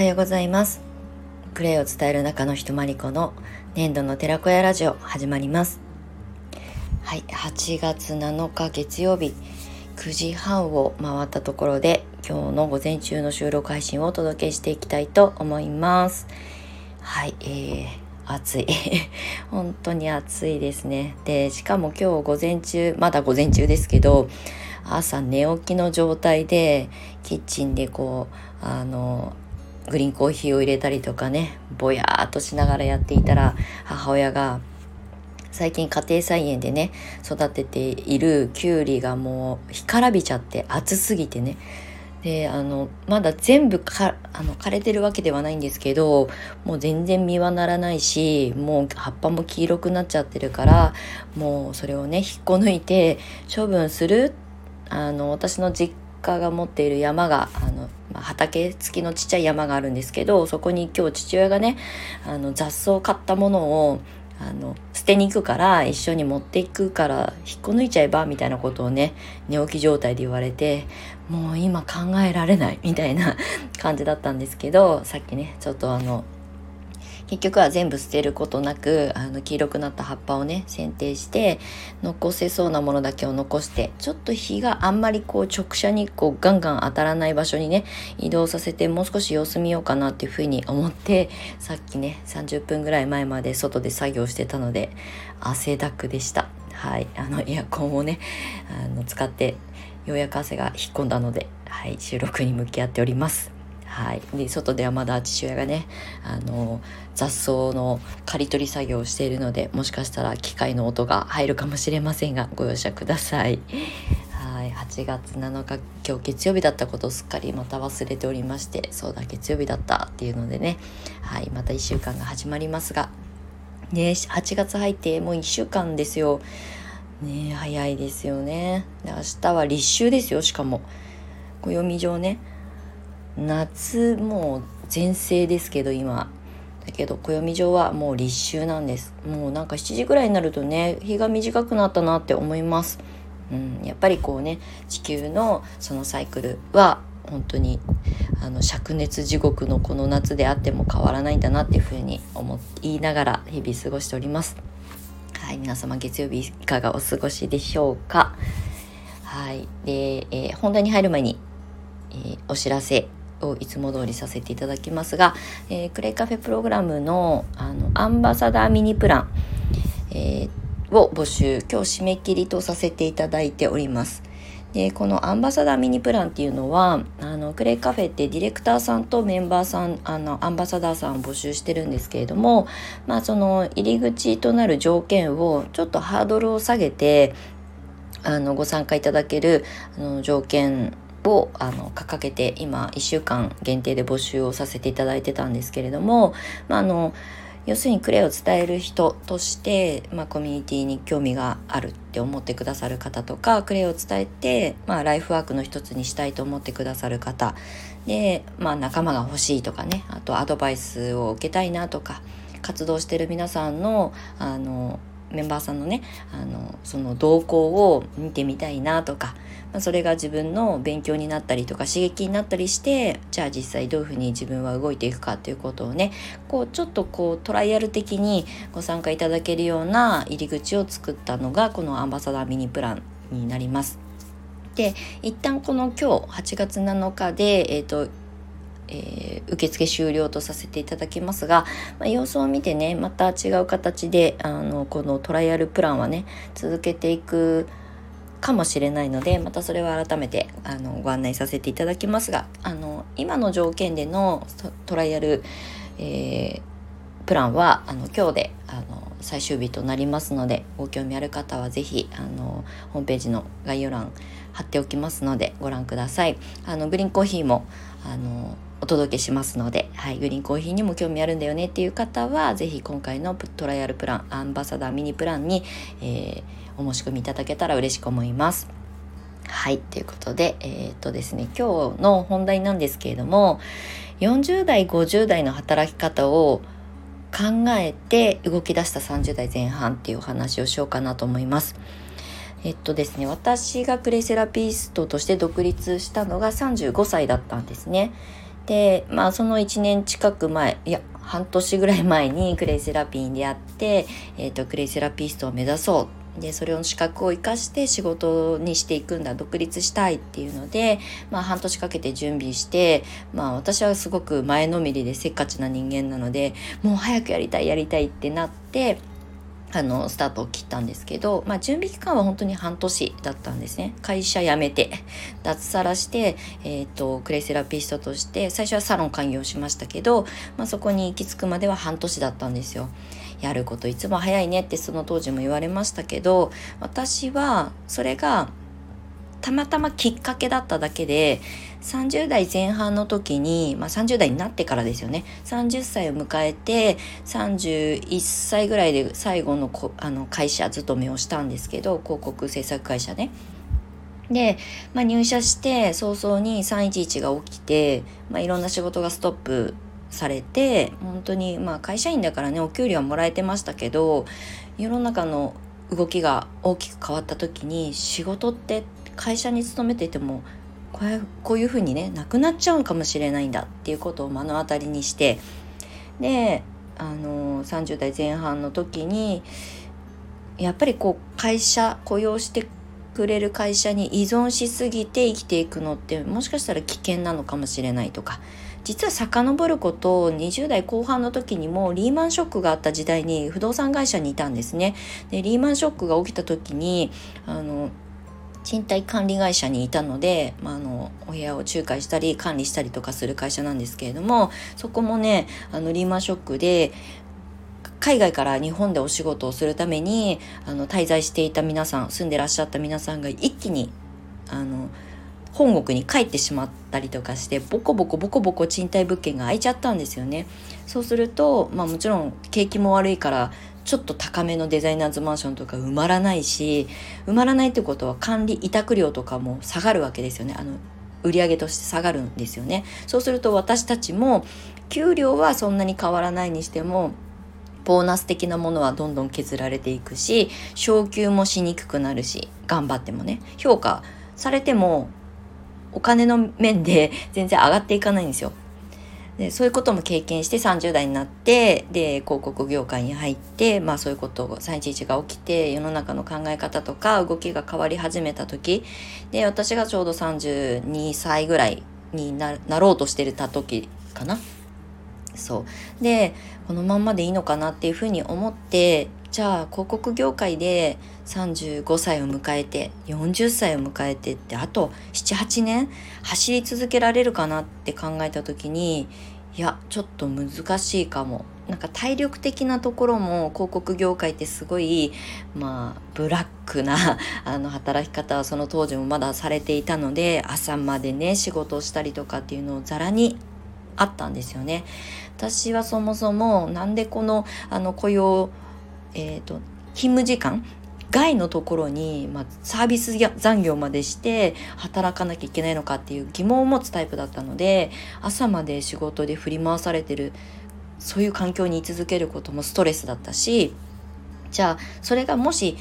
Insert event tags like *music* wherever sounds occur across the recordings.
はようございます。クレイを伝える中のひとまりこの年度の寺子屋ラジオ始まります。はい8月7日月曜日9時半を回ったところで今日の午前中の収録配信をお届けしていきたいと思います。はいえー暑い。*laughs* 本当に暑いですね。でしかも今日午前中まだ午前中ですけど朝寝起きの状態でキッチンでこうあのグリーンコーヒーを入れたりとかねぼやーっとしながらやっていたら母親が最近家庭菜園でね育てているきゅうりがもう干からびちゃって熱すぎてね。であのまだ全部かあの枯れてるわけではないんですけどもう全然実はならないしもう葉っぱも黄色くなっちゃってるからもうそれをね引っこ抜いて処分するあの私の実家が持っている山があの、まあ、畑付きのちっちゃい山があるんですけどそこに今日父親がねあの雑草を買ったものをあの捨てに行くから一緒に持っていくから引っこ抜いちゃえばみたいなことをね寝起き状態で言われてもう今考えられないみたいな感じだったんですけどさっきねちょっとあの結局は全部捨てることなくあの黄色くなった葉っぱをね剪定して残せそうなものだけを残してちょっと日があんまりこう直射日光ガンガン当たらない場所にね移動させてもう少し様子見ようかなっていうふうに思ってさっきね30分ぐらい前まで外で作業してたので汗だくでした。はい。あのエアコンをねあの使ってようやく汗が引っ込んだので、はい、収録に向き合っております。はい、で外ではまだ父親がねあの雑草の刈り取り作業をしているのでもしかしたら機械の音が入るかもしれませんがご容赦ください。はい8月7日今日月曜日だったことをすっかりまた忘れておりましてそうだ月曜日だったっていうのでね、はい、また1週間が始まりますが、ね、8月入ってもう1週間ですよ。ね早いですよね。で明日は立秋ですよしかも暦上ね夏もう全盛ですけど今。だけど暦上はもう立秋なんです。もうなんか7時ぐらいになるとね日が短くなったなって思います。うんやっぱりこうね地球のそのサイクルは本当にあの灼熱地獄のこの夏であっても変わらないんだなっていうふうに思いながら日々過ごしております。はい皆様月曜日いかがお過ごしでしょうか。はいで、えー、本題に入る前に、えー、お知らせをいつも通りさせていただきますが、えー、クレイカフェプログラムのあのアンバサダーミニプラン、えー、を募集今日締め切りとさせていただいております。でこのアンバサダーミニプランっていうのはあのクレイカフェってディレクターさんとメンバーさんあのアンバサダーさんを募集してるんですけれども、まあ、その入り口となる条件をちょっとハードルを下げてあのご参加いただけるあの条件をあの掲げて今1週間限定で募集をさせていただいてたんですけれども、まあ、あの要するにクレイを伝える人として、まあ、コミュニティに興味があるって思ってくださる方とかクレイを伝えて、まあ、ライフワークの一つにしたいと思ってくださる方で、まあ、仲間が欲しいとかねあとアドバイスを受けたいなとか活動してる皆さんのあのメンバーさんのねあのその動向を見てみたいなとか、まあ、それが自分の勉強になったりとか刺激になったりしてじゃあ実際どういうふうに自分は動いていくかっていうことをねこうちょっとこうトライアル的にご参加いただけるような入り口を作ったのがこのアンバサダーミニプランになります。で一旦この今日8月7日で、えーとえー、受付終了とさせていただきますが、まあ、様子を見てねまた違う形であのこのトライアルプランはね続けていくかもしれないのでまたそれは改めてあのご案内させていただきますがあの今の条件でのトライアル、えー、プランはあの今日であの最終日となりますのでご興味ある方は是非あのホームページの概要欄貼っておきますのでご覧ください。あのグリーンコーヒーもあのお届けしますので、はい、グリーンコーヒーにも興味あるんだよねっていう方は是非今回のトライアルプランアンバサダーミニプランに、えー、お申し込みいただけたら嬉しく思います。はいということでえー、っとですね今日の本題なんですけれども40代50代の働き方を考えて動き出した30代前半っていうお話をしようかなと思います。えっとですね、私がクレイセラピストとして独立したのが35歳だったんですね。でまあその1年近く前いや半年ぐらい前にクレイセラピーに出会って、えーと、クレイセラピストを目指そう。でそれを資格を生かして仕事にしていくんだ。独立したいっていうので、まあ、半年かけて準備して、まあ、私はすごく前のめりでせっかちな人間なのでもう早くやりたいやりたいってなってあのスタートを切ったんですけど、まあ、準備期間は本当に半年だったんですね会社辞めて *laughs* 脱サラして、えーと、クレイセラピストとして最初はサロン開業しましたけど、まあ、そこに行き着くまでは半年だったんですよ。やることいつも早いねってその当時も言われましたけど私はそれがたまたまきっかけだっただけで30代前半の時に、まあ、30代になってからですよね30歳を迎えて31歳ぐらいで最後のあの会社勤めをしたんですけど広告制作会社ね。で、まあ、入社して早々に311が起きて、まあ、いろんな仕事がストップされて本当にまあ会社員だからねお給料はもらえてましたけど世の中の動きが大きく変わった時に仕事って会社に勤めていてもこうこういうふうにねなくなっちゃうかもしれないんだっていうことを目の当たりにしてであの30代前半の時にやっぱりこう会社雇用してくれる会社に依存しすぎて生きていくのってもしかしたら危険なのかもしれないとか実は遡ること20代後半の時にもリーマンショックがあった時代に不動産会社にいたんですね。でリーマンショックが起きた時にあの賃貸管理会社にいたので、まあ、あのお部屋を仲介したり管理したりとかする会社なんですけれどもそこもねあのリーマンショックで海外から日本でお仕事をするためにあの滞在していた皆さん住んでらっしゃった皆さんが一気にあの本国に帰ってしまったりとかしてボコボコボコボコ賃貸物件が空いちゃったんですよね。そうすると、まあ、もちろん景気も悪いからちょっと高めのデザイナーズマンションとか埋まらないし埋まらないってことは管理委託料とかも下がるわけですよね。あの売上として下がるんですよね。そうすると私たちも給料はそんなに変わらないにしてもボーナス的なものはどんどん削られていくし昇給もしにくくなるし頑張ってもね。評価されてもお金の面で全然上がっていかないんですよ。でそういうことも経験して30代になってで広告業界に入って、まあ、そういうことを311が起きて世の中の考え方とか動きが変わり始めた時で私がちょうど32歳ぐらいになろうとしてた時かな。そうでこのまんまでいいのかなっていうふうに思ってじゃあ広告業界で35歳を迎えて40歳を迎えてってあと78年走り続けられるかなって考えた時にいやちょっと難しいかもなんか体力的なところも広告業界ってすごいまあブラックな *laughs* あの働き方はその当時もまだされていたので朝までね仕事をしたりとかっていうのをざらにあったんですよね。私はそもそもなんでこのあの雇用えーと、勤務時間外のところに、まあ、サービス残業までして働かなきゃいけないのかっていう疑問を持つタイプだったので朝まで仕事で振り回されてるそういう環境に居続けることもストレスだったしじゃあそれがもし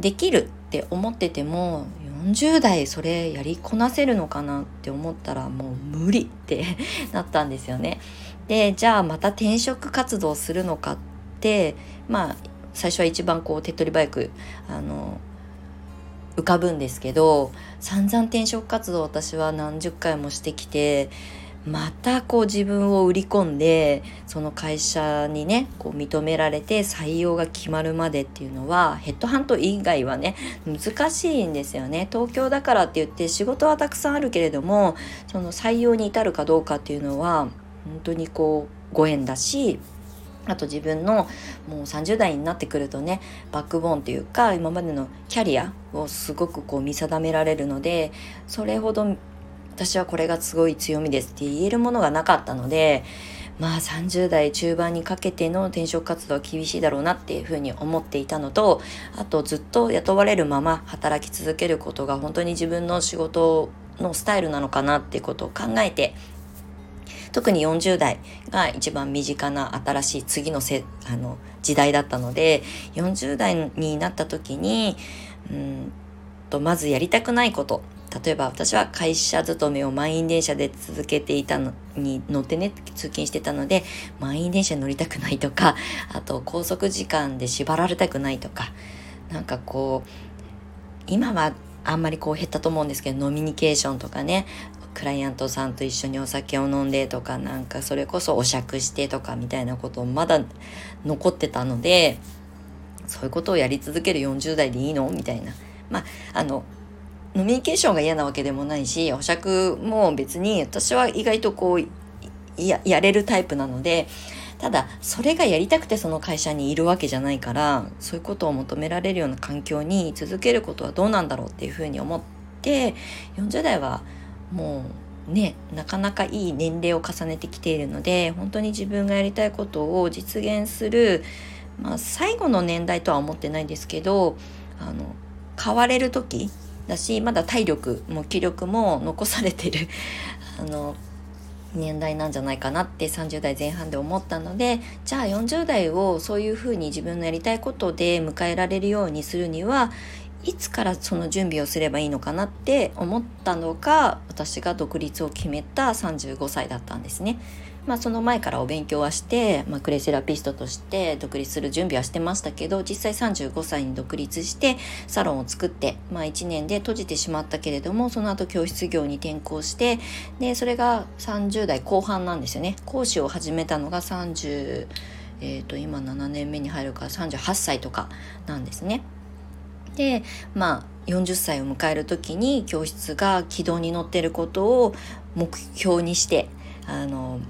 できるって思ってても40代それやりこなせるのかなって思ったらもう無理って *laughs* なったんですよね。でじゃあまた転職活動するのかってまあ最初は一番こう手っ取り早くあの浮かぶんですけど散々転職活動私は何十回もしてきてまたこう自分を売り込んでその会社にねこう認められて採用が決まるまでっていうのはヘッドハント以外はね難しいんですよね。東京だからって言って仕事はたくさんあるけれどもその採用に至るかどうかっていうのは本当にこうご縁だしあと自分のもう30代になってくるとねバックボーンっていうか今までのキャリアをすごくこう見定められるのでそれほど私はこれがすごい強みですって言えるものがなかったのでまあ30代中盤にかけての転職活動は厳しいだろうなっていうふうに思っていたのとあとずっと雇われるまま働き続けることが本当に自分の仕事のスタイルなのかなってことを考えて特に40代が一番身近な新しい次のせあの時代だったので40代になった時にうんとまずやりたくないこと。例えば私は会社勤めを満員電車で続けていたのに乗ってね通勤してたので満員電車に乗りたくないとか *laughs* あと拘束時間で縛られたくないとかなんかこう今はあんまりこう減ったと思うんですけどノミニケーションとかねクライアントさんと一緒にお酒を飲んでとかなんかそれこそお酌してとかみたいなことまだ残ってたのでそういうことをやり続ける40代でいいの？みたいな。まああのノミニケーションが嫌なわけでもないしお酌も別に私は意外とこうややれるタイプなのでただそれがやりたくてその会社にいるわけじゃないからそういうことを求められるような環境に続けることはどうなんだろうっていうふうに思って40代はもうねなかなかいい年齢を重ねてきているので本当に自分がやりたいことを実現する、まあ、最後の年代とは思ってないんですけどあの変われる時だしまだ体力も気力も残されてる *laughs* あの年代なんじゃないかなって30代前半で思ったのでじゃあ40代をそういうふうに自分のやりたいことで迎えられるようにするにはいつからその準備をすればいいのかなって思ったのが私が独立を決めた35歳だったんですね。まあ、その前からお勉強はして、まあ、クレイセラピストとして独立する準備はしてましたけど実際35歳に独立してサロンを作って、まあ、1年で閉じてしまったけれどもその後教室業に転校してでそれが30代後半なんですよね講師を始めたのが30えー、と今7年目に入るから38歳とかなんですね。でまあ40歳を迎える時に教室が軌道に乗ってることを目標にしてあの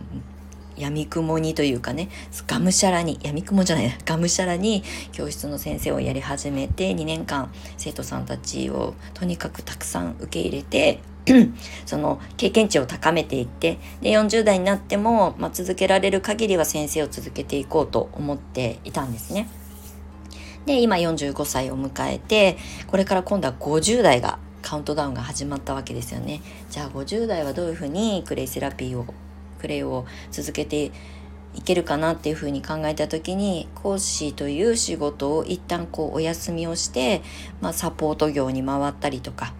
闇雲にというかねがむしゃらに闇雲じゃないがむしゃらに教室の先生をやり始めて2年間生徒さんたちをとにかくたくさん受け入れて *clears throat* その経験値を高めていってで40代になっても、まあ、続けられる限りは先生を続けていこうと思っていたんですね。で、今45歳を迎えて、これから今度は50代が、カウントダウンが始まったわけですよね。じゃあ50代はどういうふうにクレイセラピーを、クレイを続けていけるかなっていうふうに考えた時に講師という仕事を一旦こうお休みをして、まあ、サポート業に回ったりとか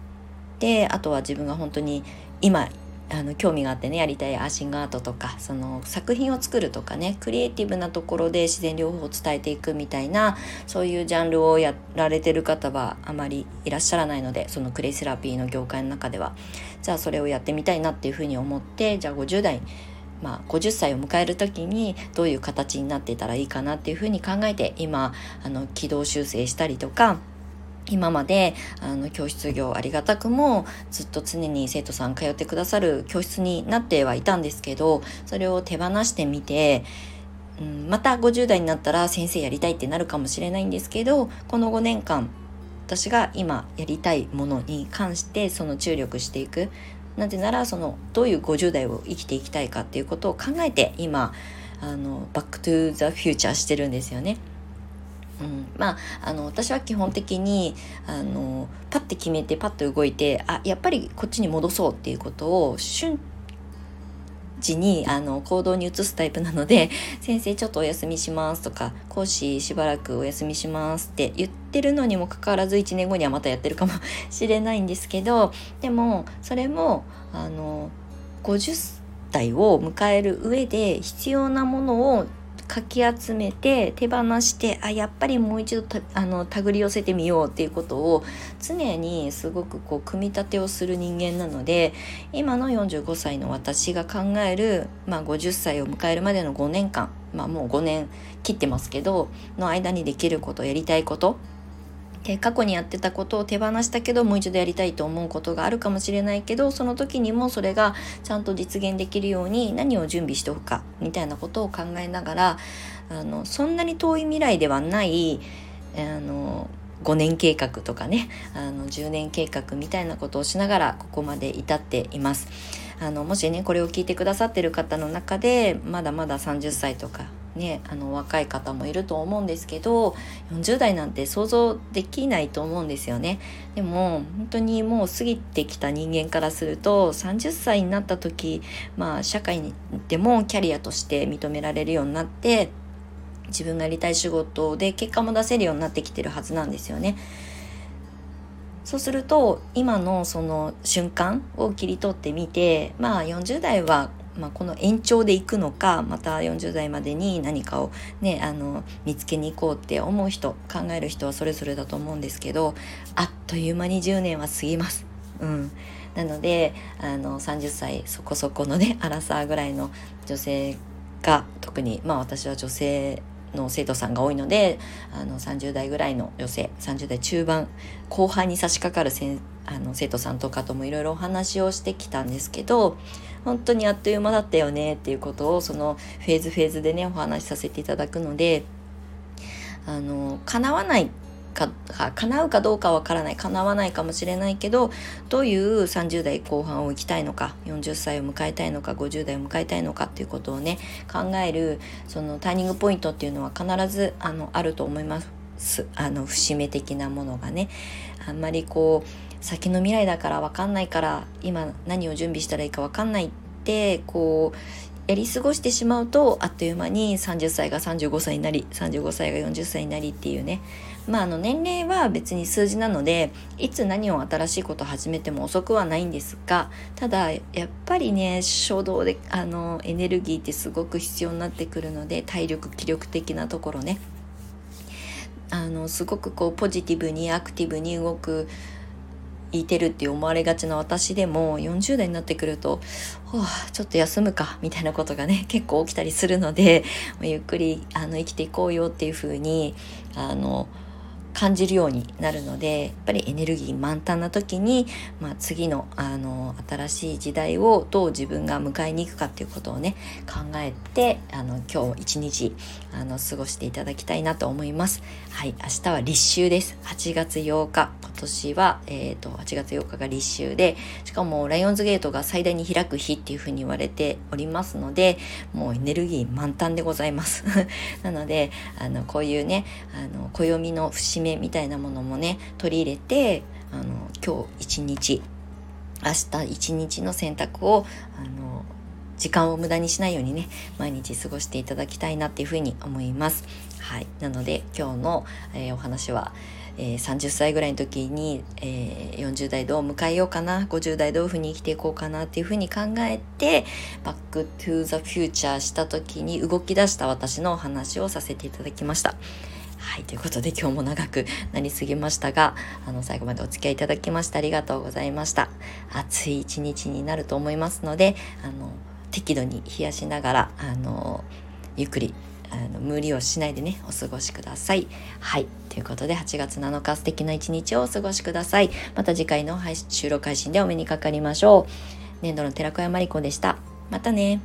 であとは自分が本当に今あの興味があってねやりたいアーシングアートとかその作品を作るとかねクリエイティブなところで自然療法を伝えていくみたいなそういうジャンルをやられてる方はあまりいらっしゃらないのでそのクレイセラピーの業界の中では。じゃあそれをやってみたいなっていうふうに思ってじゃあ50代まあ、50歳を迎える時にどういう形になっていたらいいかなっていうふうに考えて今あの軌道修正したりとか今まであの教室業ありがたくもずっと常に生徒さん通ってくださる教室になってはいたんですけどそれを手放してみて、うん、また50代になったら先生やりたいってなるかもしれないんですけどこの5年間私が今やりたいものに関してその注力していくなぜならそのどういう50代を生きていきたいかっていうことを考えて今あのバックトゥザフューチャーしてるんですよね。うん、まああの私は基本的にあのパッて決めてパッと動いてあやっぱりこっちに戻そうっていうことを瞬時にあの行動に移すタイプなので「*laughs* 先生ちょっとお休みします」とか「講師しばらくお休みします」って言ってるのにもかかわらず1年後にはまたやってるかもしれないんですけどでもそれもあの50代を迎える上で必要なものをかき集めて手放してあやっぱりもう一度あの手繰り寄せてみようっていうことを常にすごくこう組み立てをする人間なので今の45歳の私が考える、まあ、50歳を迎えるまでの5年間、まあ、もう5年切ってますけどの間にできることやりたいことで過去にやってたことを手放したけどもう一度やりたいと思うことがあるかもしれないけどその時にもそれがちゃんと実現できるように何を準備しておくかみたいなことを考えながらあのそんなに遠い未来ではないあの5年計画とかねあの10年計画みたいなことをしながらここまで至っています。あのもしねこれを聞いてくださってる方の中でまだまだ30歳とかね、あの若い方もいると思うんですけど40代なんて想像できないと思うんですよねでも本当にもう過ぎてきた人間からすると30歳になった時まあ社会にでもキャリアとして認められるようになって自分がやりたい仕事で結果も出せるようになってきてるはずなんですよね。そうすると今のその瞬間を切り取ってみてまあ40代はまあ、この延長でいくのかまた40代までに何かを、ね、あの見つけに行こうって思う人考える人はそれぞれだと思うんですけどあっという間に10年は過ぎます。うん、なのであの30歳そこそこのねアラサーぐらいの女性が特にまあ私は女性の生徒さんが多いのであの30代ぐらいの女性30代中盤後半に差し掛かるせあの生徒さんとかともいろいろお話をしてきたんですけど本当にあっという間だったよねっていうことをそのフェーズフェーズでねお話しさせていただくのであの叶わないか叶うかどうかわからない叶わないかもしれないけどどういう30代後半を生きたいのか40歳を迎えたいのか50代を迎えたいのかっていうことをね考えるそのターニングポイントっていうのは必ずあのあると思います。あの節目的なものがね。あんまりこう先の未来だから分かんないから今何を準備したらいいか分かんないってこうやり過ごしてしまうとあっという間に30歳が35歳になり35歳が40歳になりっていうね。まああの年齢は別に数字なのでいつ何を新しいことを始めても遅くはないんですがただやっぱりね衝動であのエネルギーってすごく必要になってくるので体力気力的なところね。あのすごくこうポジティブにアクティブに動くいてるって思われがちな私でも40代になってくると、はあ、ちょっと休むかみたいなことがね *laughs* 結構起きたりするのでゆっくりあの生きていこうよっていうふうにあの感じるようになるのでやっぱりエネルギー満タンな時に、まあ、次のあの新しい時代をどう自分が迎えに行くかっていうことをね考えてあの今日一日あの過ごしていただきたいなと思います。はい、明日は立秋です。8月8日。今年は、えーと、8月8日が立秋でしかもライオンズゲートが最大に開く日っていうふうに言われておりますのでもうエネルギー満タンでございます。*laughs* なのであのこういうねあの暦の節目みたいなものもね取り入れてあの今日一日明日一日の選択をあの時間を無駄にしないようにね毎日過ごしていただきたいなっていうふうに思います。はい、なので今日の、えー、お話は、えー、30歳ぐらいの時に、えー、40代どう迎えようかな50代どういうふうに生きていこうかなっていうふうに考えてバックトゥーザフューチャーした時に動き出した私のお話をさせていただきました。はい、ということで今日も長くなりすぎましたが、あの、最後までお付き合いいただきましてありがとうございました。暑い一日になると思いますので、あの、適度に冷やしながら、あの、ゆっくり、あの、無理をしないでね、お過ごしください。はい。ということで、8月7日素敵な一日をお過ごしください。また次回の配信収録配信でお目にかかりましょう。年度の寺子屋まりこでした。またね。